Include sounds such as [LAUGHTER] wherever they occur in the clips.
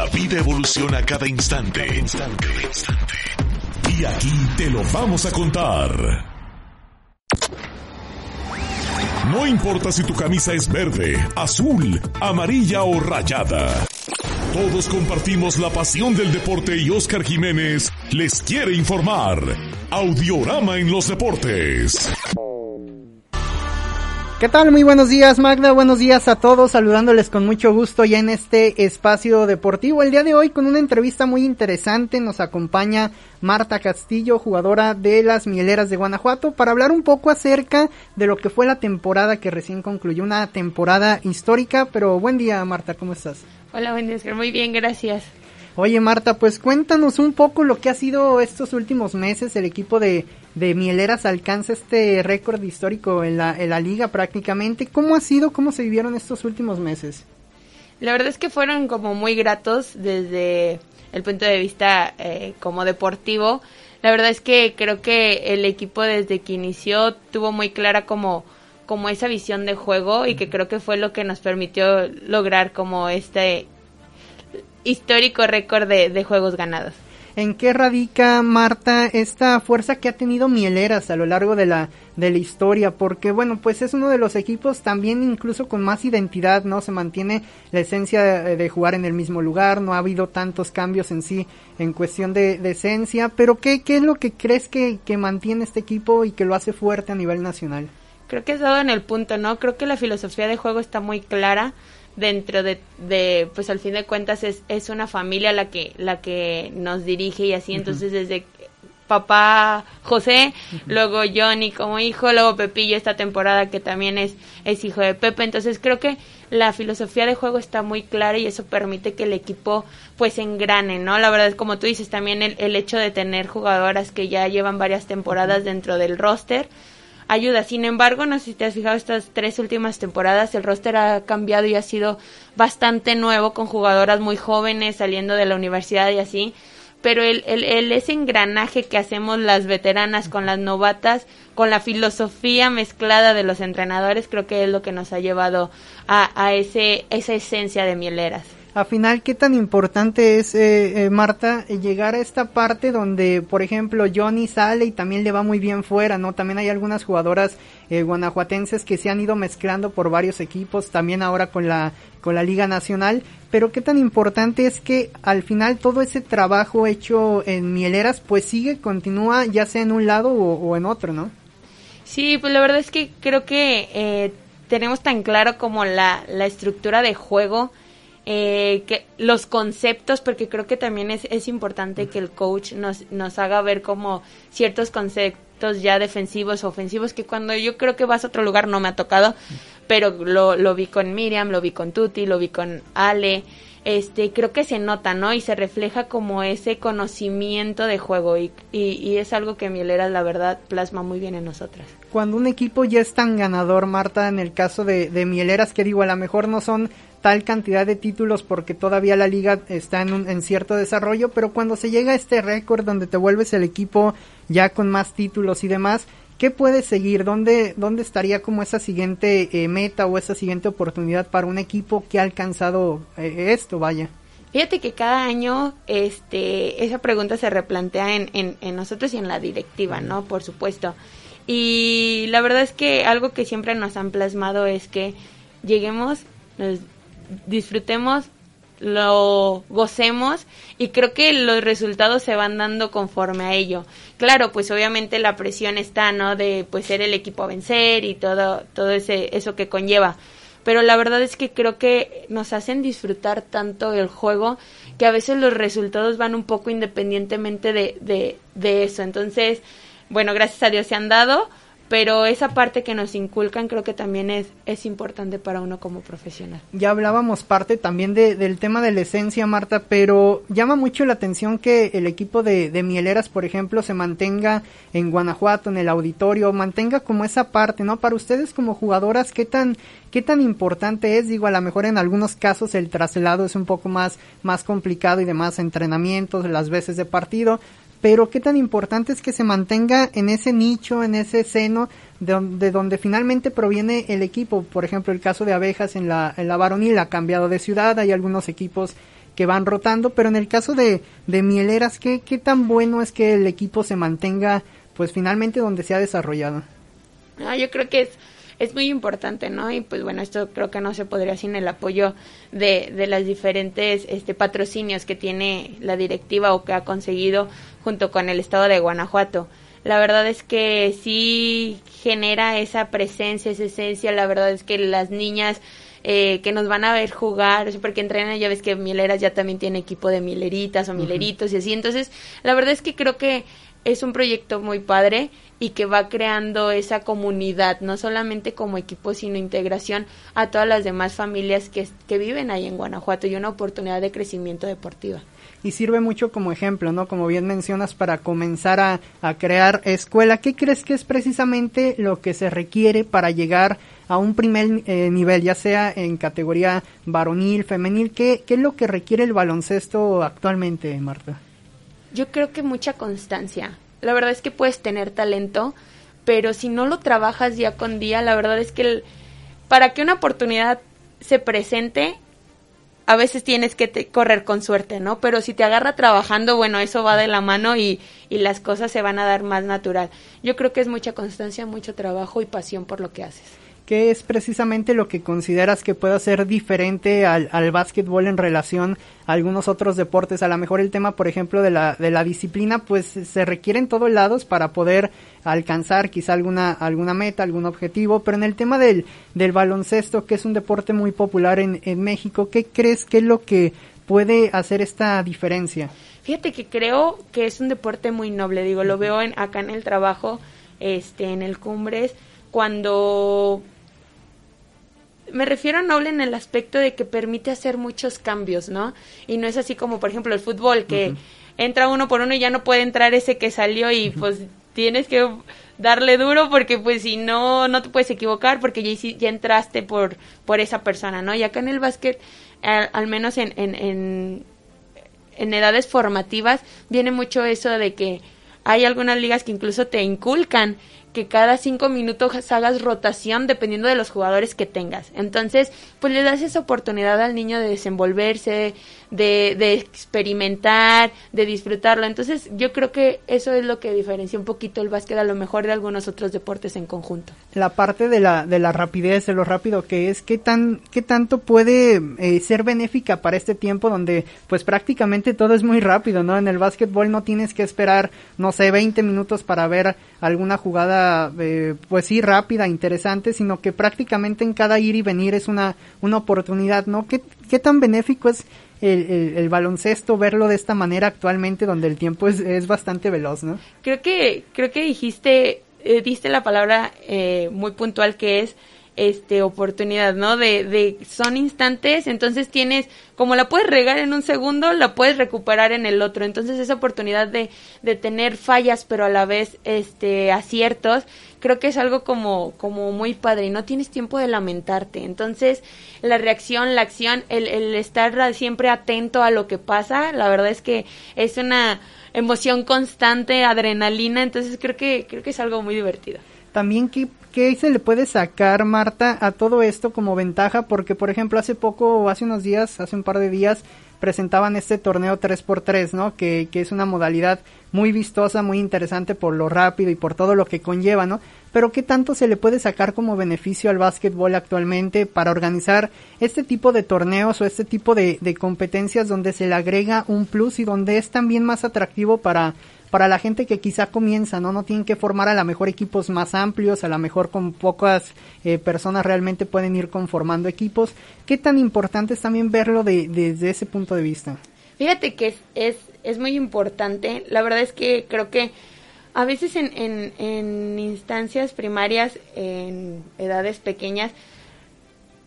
La vida evoluciona cada instante. instante, instante. Y aquí te lo vamos a contar. No importa si tu camisa es verde, azul, amarilla o rayada. Todos compartimos la pasión del deporte y Oscar Jiménez les quiere informar. Audiorama en los deportes. ¿Qué tal? Muy buenos días Magda, buenos días a todos, saludándoles con mucho gusto ya en este espacio deportivo. El día de hoy con una entrevista muy interesante nos acompaña Marta Castillo, jugadora de las Mieleras de Guanajuato, para hablar un poco acerca de lo que fue la temporada que recién concluyó, una temporada histórica, pero buen día Marta, ¿cómo estás? Hola, buen día, muy bien, gracias. Oye Marta, pues cuéntanos un poco lo que ha sido estos últimos meses el equipo de de Mieleras alcanza este récord histórico en la, en la liga prácticamente. ¿Cómo ha sido, cómo se vivieron estos últimos meses? La verdad es que fueron como muy gratos desde el punto de vista eh, como deportivo. La verdad es que creo que el equipo desde que inició tuvo muy clara como, como esa visión de juego y que creo que fue lo que nos permitió lograr como este histórico récord de juegos ganados en qué radica, Marta, esta fuerza que ha tenido Mieleras a lo largo de la, de la historia, porque bueno, pues es uno de los equipos también incluso con más identidad, ¿no? Se mantiene la esencia de, jugar en el mismo lugar, no ha habido tantos cambios en sí en cuestión de, esencia, pero ¿qué, ¿qué es lo que crees que, que mantiene este equipo y que lo hace fuerte a nivel nacional? Creo que has dado en el punto, ¿no? Creo que la filosofía de juego está muy clara dentro de, de, pues al fin de cuentas es, es una familia la que la que nos dirige y así entonces desde papá José, luego Johnny como hijo, luego Pepillo esta temporada que también es, es hijo de Pepe. Entonces creo que la filosofía de juego está muy clara y eso permite que el equipo pues engrane, ¿no? La verdad es como tú dices, también el, el hecho de tener jugadoras que ya llevan varias temporadas dentro del roster ayuda. Sin embargo, no sé si te has fijado estas tres últimas temporadas, el roster ha cambiado y ha sido bastante nuevo con jugadoras muy jóvenes saliendo de la universidad y así. Pero el, el, ese engranaje que hacemos las veteranas con las novatas, con la filosofía mezclada de los entrenadores, creo que es lo que nos ha llevado a, a ese, esa esencia de mieleras a final qué tan importante es, eh, eh, Marta, llegar a esta parte donde, por ejemplo, Johnny sale y también le va muy bien fuera, ¿no? También hay algunas jugadoras eh, guanajuatenses que se han ido mezclando por varios equipos, también ahora con la, con la Liga Nacional, pero qué tan importante es que al final todo ese trabajo hecho en Mieleras, pues sigue, continúa, ya sea en un lado o, en otro, ¿no? Sí, pues la verdad es que creo que tenemos tan claro como la, la estructura de juego, eh, que los conceptos, porque creo que también es, es importante que el coach nos, nos haga ver como ciertos conceptos ya defensivos o ofensivos que cuando yo creo que vas a otro lugar no me ha tocado, pero lo, lo vi con Miriam, lo vi con Tuti, lo vi con Ale, este, creo que se nota, ¿no? Y se refleja como ese conocimiento de juego y, y, es algo que Mieleras, la verdad, plasma muy bien en nosotras. Cuando un equipo ya es tan ganador, Marta, en el caso de, de Mieleras, que digo, a lo mejor no son tal cantidad de títulos porque todavía la liga está en, un, en cierto desarrollo, pero cuando se llega a este récord donde te vuelves el equipo ya con más títulos y demás, ¿qué puede seguir? ¿Dónde, dónde estaría como esa siguiente eh, meta o esa siguiente oportunidad para un equipo que ha alcanzado eh, esto, vaya? Fíjate que cada año este, esa pregunta se replantea en, en, en nosotros y en la directiva, ¿no? Por supuesto. Y la verdad es que algo que siempre nos han plasmado es que lleguemos, nos disfrutemos, lo gocemos y creo que los resultados se van dando conforme a ello. Claro, pues obviamente la presión está, ¿no? De pues ser el equipo a vencer y todo todo ese eso que conlleva. Pero la verdad es que creo que nos hacen disfrutar tanto el juego que a veces los resultados van un poco independientemente de, de, de eso. Entonces, bueno, gracias a Dios se han dado pero esa parte que nos inculcan creo que también es, es importante para uno como profesional. Ya hablábamos parte también de, del tema de la esencia, Marta, pero llama mucho la atención que el equipo de, de Mieleras, por ejemplo, se mantenga en Guanajuato, en el auditorio, mantenga como esa parte, ¿no? Para ustedes como jugadoras, ¿qué tan, qué tan importante es? Digo, a lo mejor en algunos casos el traslado es un poco más, más complicado y demás, entrenamientos, las veces de partido, pero qué tan importante es que se mantenga en ese nicho, en ese seno de, donde finalmente proviene el equipo. Por ejemplo, el caso de Abejas en la, en la varonil ha cambiado de ciudad, hay algunos equipos que van rotando, pero en el caso de, de Mieleras, ¿qué, ¿qué tan bueno es que el equipo se mantenga pues finalmente donde se ha desarrollado? No, yo creo que es, es muy importante, ¿no? Y pues bueno, esto creo que no se podría sin el apoyo de, de las diferentes este, patrocinios que tiene la directiva o que ha conseguido junto con el estado de Guanajuato. La verdad es que sí genera esa presencia, esa esencia, la verdad es que las niñas eh, que nos van a ver jugar, porque entrenan, ya ves que Mileras ya también tiene equipo de mileritas o mileritos y así, entonces la verdad es que creo que es un proyecto muy padre y que va creando esa comunidad, no solamente como equipo, sino integración a todas las demás familias que, que viven ahí en Guanajuato y una oportunidad de crecimiento deportiva y sirve mucho como ejemplo, ¿no? Como bien mencionas, para comenzar a, a crear escuela. ¿Qué crees que es precisamente lo que se requiere para llegar a un primer eh, nivel, ya sea en categoría varonil, femenil? ¿Qué, ¿Qué es lo que requiere el baloncesto actualmente, Marta? Yo creo que mucha constancia. La verdad es que puedes tener talento, pero si no lo trabajas día con día, la verdad es que para que una oportunidad se presente, a veces tienes que correr con suerte, ¿no? Pero si te agarra trabajando, bueno, eso va de la mano y, y las cosas se van a dar más natural. Yo creo que es mucha constancia, mucho trabajo y pasión por lo que haces. ¿Qué es precisamente lo que consideras que pueda ser diferente al, al básquetbol en relación a algunos otros deportes? A lo mejor el tema, por ejemplo, de la, de la disciplina, pues se requiere en todos lados para poder alcanzar quizá alguna, alguna meta, algún objetivo, pero en el tema del, del baloncesto, que es un deporte muy popular en, en México, ¿qué crees que es lo que puede hacer esta diferencia? Fíjate que creo que es un deporte muy noble, digo, lo veo en, acá en el trabajo, este, en el Cumbres, cuando me refiero a noble en el aspecto de que permite hacer muchos cambios, ¿no? Y no es así como, por ejemplo, el fútbol, que entra uno por uno y ya no puede entrar ese que salió y pues tienes que darle duro porque pues si no, no te puedes equivocar porque ya, ya entraste por, por esa persona, ¿no? Y acá en el básquet, al, menos en, en, en, en edades formativas, viene mucho eso de que hay algunas ligas que incluso te inculcan que cada cinco minutos hagas rotación dependiendo de los jugadores que tengas. Entonces, pues le das esa oportunidad al niño de desenvolverse, de, de experimentar, de disfrutarlo. Entonces, yo creo que eso es lo que diferencia un poquito el básquet a lo mejor de algunos otros deportes en conjunto. La parte de la, de la rapidez, de lo rápido que es, ¿qué, tan, qué tanto puede eh, ser benéfica para este tiempo donde pues prácticamente todo es muy rápido, ¿no? En el básquetbol no tienes que esperar, no sé, 20 minutos para ver alguna jugada, eh, pues sí, rápida, interesante, sino que prácticamente en cada ir y venir es una, una oportunidad, ¿no? ¿Qué, qué tan benéfico es el, el, baloncesto verlo de esta manera actualmente donde el tiempo es, es bastante veloz, ¿no? Creo que, creo que dijiste, eh, diste la palabra eh, muy puntual que es este oportunidad, ¿no? De, de son instantes, entonces tienes, como la puedes regar en un segundo, la puedes recuperar en el otro. Entonces esa oportunidad de, de tener fallas, pero a la vez este aciertos, creo que es algo como, como muy padre y no tienes tiempo de lamentarte. Entonces, la reacción, la acción, el, el estar siempre atento a lo que pasa, la verdad es que es una emoción constante, adrenalina, entonces creo que, creo que es algo muy divertido. También, ¿qué, ¿qué se le puede sacar, Marta, a todo esto como ventaja? Porque, por ejemplo, hace poco, hace unos días, hace un par de días, presentaban este torneo 3x3, ¿no? Que, que es una modalidad muy vistosa, muy interesante por lo rápido y por todo lo que conlleva, ¿no? Pero ¿qué tanto se le puede sacar como beneficio al básquetbol actualmente para organizar este tipo de torneos o este tipo de, de competencias donde se le agrega un plus y donde es también más atractivo para para la gente que quizá comienza, ¿no? No tienen que formar a lo mejor equipos más amplios, a lo mejor con pocas eh, personas realmente pueden ir conformando equipos. ¿Qué tan importante es también verlo de, desde ese punto de vista? Fíjate que es, es, es muy importante. La verdad es que creo que a veces en, en, en instancias primarias, en edades pequeñas,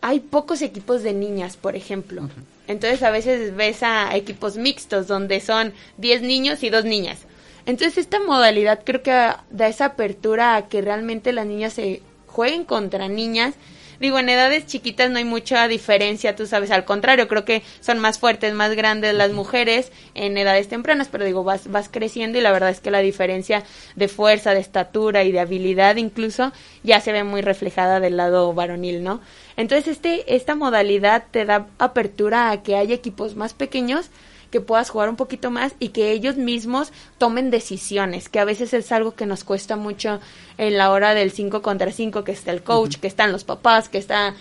hay pocos equipos de niñas, por ejemplo. Entonces a veces ves a equipos mixtos donde son 10 niños y dos niñas. Entonces esta modalidad creo que da esa apertura a que realmente las niñas se jueguen contra niñas Digo, en edades chiquitas no hay mucha diferencia, tú sabes, al contrario, creo que son más fuertes, más grandes las mujeres en edades tempranas, pero digo, vas, vas creciendo y la verdad es que la diferencia de fuerza, de estatura y de habilidad incluso ya se ve muy reflejada del lado varonil, ¿no? Entonces, este, esta modalidad te da apertura a que haya equipos más pequeños que puedas jugar un poquito más y que ellos mismos tomen decisiones, que a veces es algo que nos cuesta mucho en la hora del 5 contra 5, que está el coach, que están los papás, que está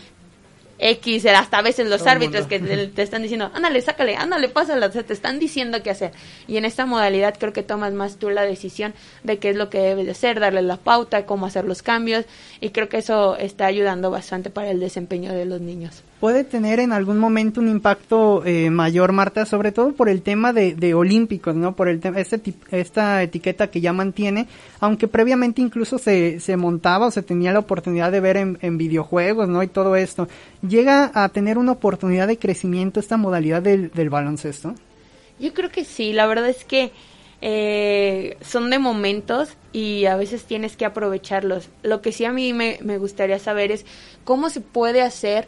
X, hasta a veces los árbitros que te, están diciendo, ándale, sácale, ándale, pásala, o sea, te están diciendo qué hacer. Y en esta modalidad creo que tomas más tú la decisión de qué es lo que debes de hacer, darle la pauta, cómo hacer los cambios, y creo que eso está ayudando bastante para el desempeño de los niños puede tener en algún momento un impacto eh, mayor, Marta, sobre todo por el tema de, de olímpicos, ¿no? Por el este, esta etiqueta que ya mantiene, aunque previamente incluso se, se montaba o se tenía la oportunidad de ver en, en, videojuegos, ¿no? Y todo esto. ¿Llega a tener una oportunidad de crecimiento esta modalidad del, del baloncesto? Yo creo que sí, la verdad es que eh, son de momentos y a veces tienes que aprovecharlos. Lo que sí a mí me, me gustaría saber es cómo se puede hacer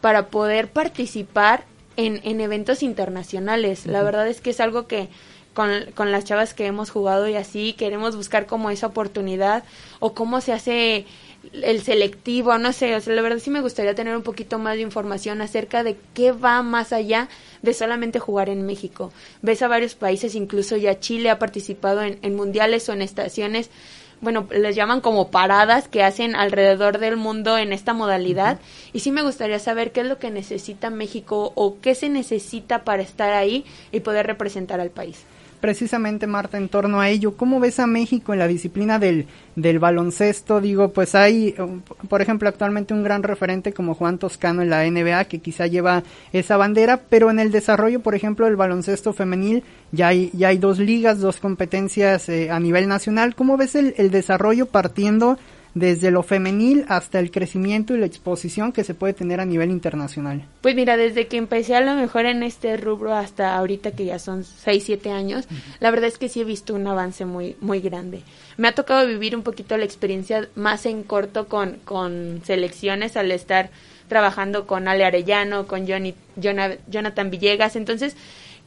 para poder participar en, en eventos internacionales. La verdad es que es algo que con, con, las chavas que hemos jugado y así queremos buscar como esa oportunidad o cómo se hace el selectivo, no sé, o sea, la verdad sí me gustaría tener un poquito más de información acerca de qué va más allá de solamente jugar en México. Ves a varios países, incluso ya Chile ha participado en, en mundiales o en estaciones bueno, les llaman como paradas que hacen alrededor del mundo en esta modalidad. Y sí me gustaría saber qué es lo que necesita México o qué se necesita para estar ahí y poder representar al país precisamente Marta en torno a ello. ¿Cómo ves a México en la disciplina del, del baloncesto? Digo, pues hay, por ejemplo, actualmente un gran referente como Juan Toscano en la NBA que quizá lleva esa bandera, pero en el desarrollo, por ejemplo, del baloncesto femenil ya hay, ya hay dos ligas, dos competencias eh, a nivel nacional. ¿Cómo ves el, el desarrollo partiendo desde lo femenil hasta el crecimiento y la exposición que se puede tener a nivel internacional? Pues mira, desde que empecé a lo mejor en este rubro hasta ahorita que ya son 6, 7 años, la verdad es que sí he visto un avance muy, muy grande. Me ha tocado vivir un poquito la experiencia más en corto con, con selecciones al estar trabajando con Ale Arellano, con Johnny, Jonathan Villegas, entonces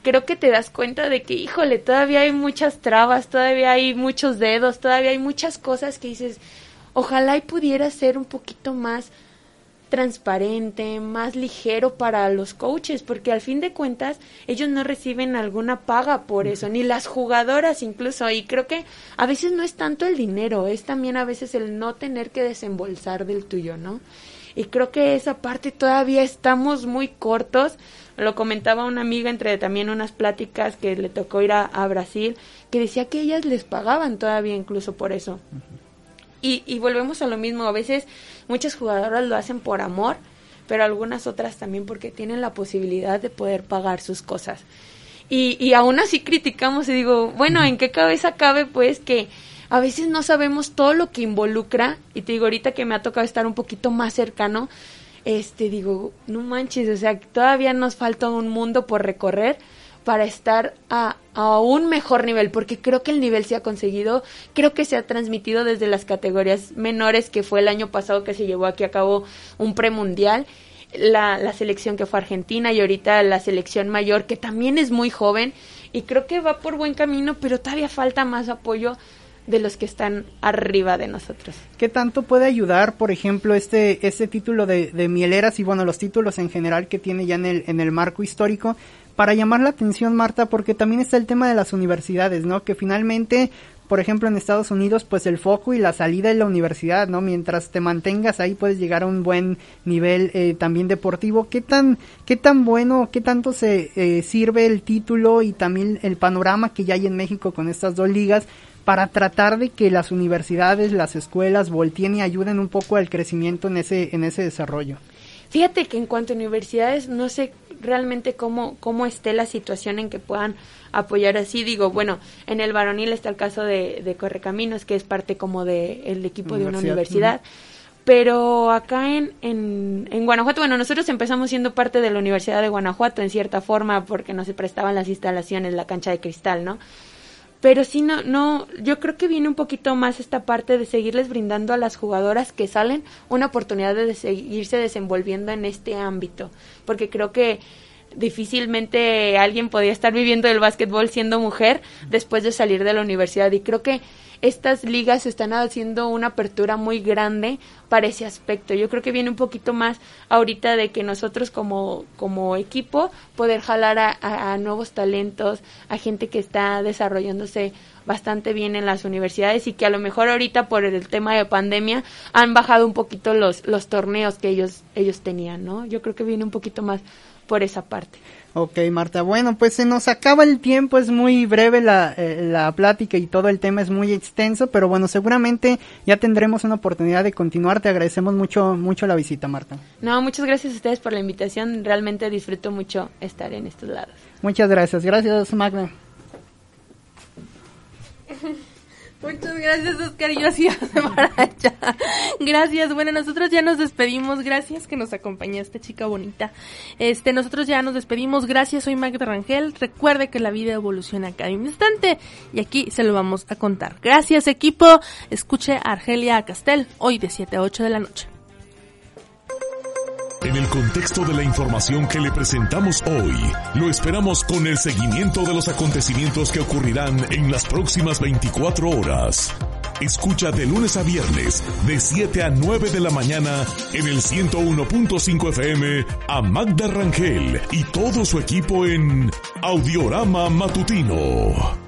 creo que te das cuenta de que, híjole, todavía hay muchas trabas, todavía hay muchos dedos, todavía hay muchas cosas que dices, Ojalá y pudiera ser un poquito más transparente, más ligero para los coaches, porque al fin de cuentas ellos no reciben alguna paga por eso, ni las jugadoras incluso, y creo que a veces no es tanto el dinero, es también a veces el no tener que desembolsar del tuyo, ¿no? Y creo que esa parte todavía estamos muy cortos. Lo comentaba una amiga entre también unas pláticas que le tocó ir a, a Brasil, que decía que ellas les pagaban todavía incluso por eso. Y, y volvemos a lo mismo, a veces muchas jugadoras lo hacen por amor, pero algunas otras también porque tienen la posibilidad de poder pagar sus cosas. Y, y aún así criticamos y digo, bueno, ¿en qué cabeza cabe pues que a veces no sabemos todo lo que involucra? Y te digo, ahorita que me ha tocado estar un poquito más cercano, este, digo, no manches, o sea, todavía nos falta un mundo por recorrer para estar a, a, un mejor nivel, porque creo que el nivel se ha conseguido, creo que se ha transmitido desde las categorías menores, que fue el año pasado que se llevó aquí a cabo un premundial, la, la selección que fue Argentina y ahorita la selección mayor, que también es muy joven, y creo que va por buen camino, pero todavía falta más apoyo de los que están arriba de nosotros. ¿Qué tanto puede ayudar, por ejemplo, este, este título de, de Mieleras y bueno, los títulos en general que tiene ya en el, en el marco histórico? Para llamar la atención, Marta, porque también está el tema de las universidades, ¿no? Que finalmente, por ejemplo, en Estados Unidos, pues el foco y la salida es la universidad, ¿no? Mientras te mantengas ahí puedes llegar a un buen nivel eh, también deportivo. ¿Qué tan, qué tan bueno, qué tanto se eh, sirve el título y también el panorama que ya hay en México con estas dos ligas para tratar de que las universidades, las escuelas volteen y ayuden un poco al crecimiento en ese, en ese desarrollo? Fíjate que en cuanto a universidades, no sé realmente cómo, cómo esté la situación en que puedan apoyar así. Digo, bueno, en el varonil está el caso de, de Correcaminos, que es parte como del el equipo de una universidad. Pero acá en, en, en, Guanajuato, bueno, nosotros empezamos siendo parte de la Universidad de Guanajuato en cierta forma porque nos se prestaban las instalaciones, la cancha de cristal, ¿no? Pero sí no no yo creo que viene un poquito más esta parte de seguirles brindando a las jugadoras que salen una oportunidad de seguirse desenvolviendo en este ámbito porque creo que difícilmente alguien podía estar viviendo el básquetbol siendo mujer después de salir de la universidad y creo que estas ligas están haciendo una apertura muy grande para ese aspecto. Yo creo que viene un poquito más ahorita de que nosotros como, como equipo poder jalar a, a nuevos talentos, a gente que está desarrollándose bastante bien en las universidades y que a lo mejor ahorita por el tema de pandemia han bajado un poquito los, los torneos que ellos, ellos tenían, ¿no? Yo creo que viene un poquito más por esa parte. Ok, Marta. Bueno, pues se nos acaba el tiempo, es muy breve la, eh, la plática y todo el tema es muy extenso, pero bueno, seguramente ya tendremos una oportunidad de continuar. Te agradecemos mucho, mucho la visita, Marta. No, muchas gracias a ustedes por la invitación. Realmente disfruto mucho estar en estos lados. Muchas gracias. Gracias, Magna. [LAUGHS] Muchas gracias, Oscar. Yo así para allá. Gracias. Bueno, nosotros ya nos despedimos. Gracias que nos acompañaste, chica bonita. Este, nosotros ya nos despedimos. Gracias, soy Magda Rangel. Recuerde que la vida evoluciona cada instante y aquí se lo vamos a contar. Gracias, equipo. Escuche a Argelia Castel hoy de 7 a 8 de la noche. En el contexto de la información que le presentamos hoy, lo esperamos con el seguimiento de los acontecimientos que ocurrirán en las próximas 24 horas. Escucha de lunes a viernes, de 7 a 9 de la mañana, en el 101.5 FM, a Magda Rangel y todo su equipo en Audiorama Matutino.